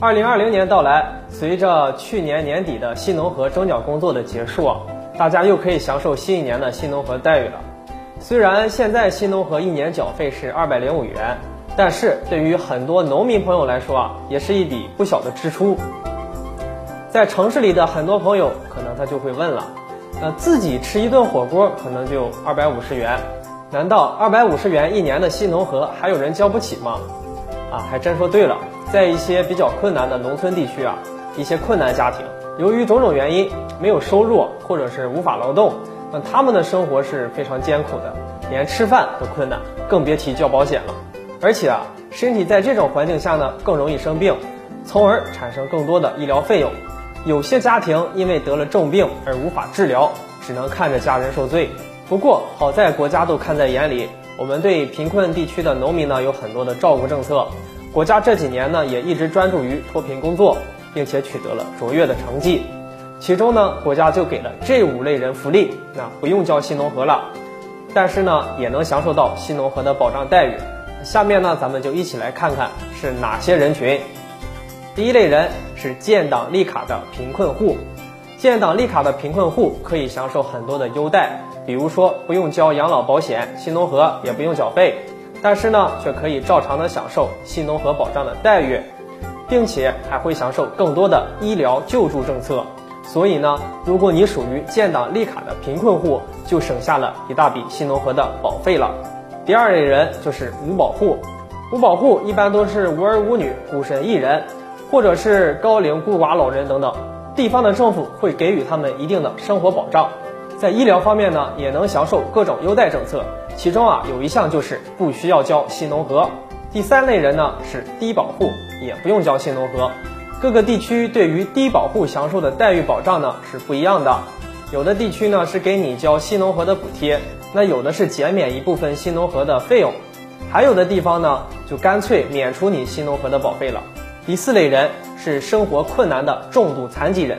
二零二零年到来，随着去年年底的新农合征缴工作的结束，大家又可以享受新一年的新农合待遇了。虽然现在新农合一年缴费是二百零五元，但是对于很多农民朋友来说啊，也是一笔不小的支出。在城市里的很多朋友，可能他就会问了，呃，自己吃一顿火锅可能就二百五十元，难道二百五十元一年的新农合还有人交不起吗？还真说对了。在一些比较困难的农村地区啊，一些困难家庭由于种种原因没有收入，或者是无法劳动，那他们的生活是非常艰苦的，连吃饭都困难，更别提交保险了。而且啊，身体在这种环境下呢，更容易生病，从而产生更多的医疗费用。有些家庭因为得了重病而无法治疗，只能看着家人受罪。不过好在国家都看在眼里，我们对贫困地区的农民呢有很多的照顾政策。国家这几年呢，也一直专注于脱贫工作，并且取得了卓越的成绩。其中呢，国家就给了这五类人福利，那不用交新农合了，但是呢，也能享受到新农合的保障待遇。下面呢，咱们就一起来看看是哪些人群。第一类人是建档立卡的贫困户，建档立卡的贫困户可以享受很多的优待，比如说不用交养老保险，新农合也不用缴费。但是呢，却可以照常的享受新农合保障的待遇，并且还会享受更多的医疗救助政策。所以呢，如果你属于建档立卡的贫困户，就省下了一大笔新农合的保费了。第二类人就是无保户，无保户一般都是无儿无女、孤身一人，或者是高龄孤寡老人等等，地方的政府会给予他们一定的生活保障。在医疗方面呢，也能享受各种优待政策。其中啊，有一项就是不需要交新农合。第三类人呢是低保户，也不用交新农合。各个地区对于低保户享受的待遇保障呢是不一样的。有的地区呢是给你交新农合的补贴，那有的是减免一部分新农合的费用，还有的地方呢就干脆免除你新农合的保费了。第四类人是生活困难的重度残疾人，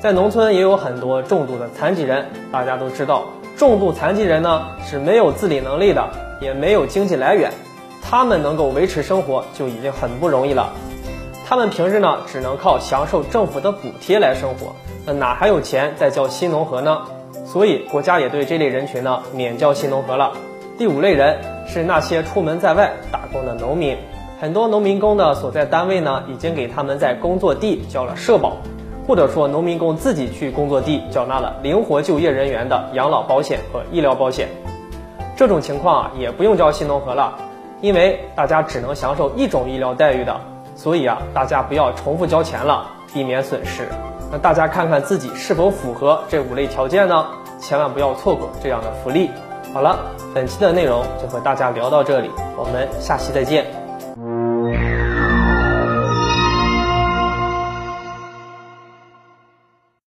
在农村也有很多重度的残疾人，大家都知道。重度残疾人呢是没有自理能力的，也没有经济来源，他们能够维持生活就已经很不容易了。他们平时呢只能靠享受政府的补贴来生活，那哪还有钱再交新农合呢？所以国家也对这类人群呢免交新农合了。第五类人是那些出门在外打工的农民，很多农民工的所在单位呢已经给他们在工作地交了社保。或者说，农民工自己去工作地缴纳了灵活就业人员的养老保险和医疗保险，这种情况啊也不用交新农合了，因为大家只能享受一种医疗待遇的，所以啊大家不要重复交钱了，避免损失。那大家看看自己是否符合这五类条件呢？千万不要错过这样的福利。好了，本期的内容就和大家聊到这里，我们下期再见。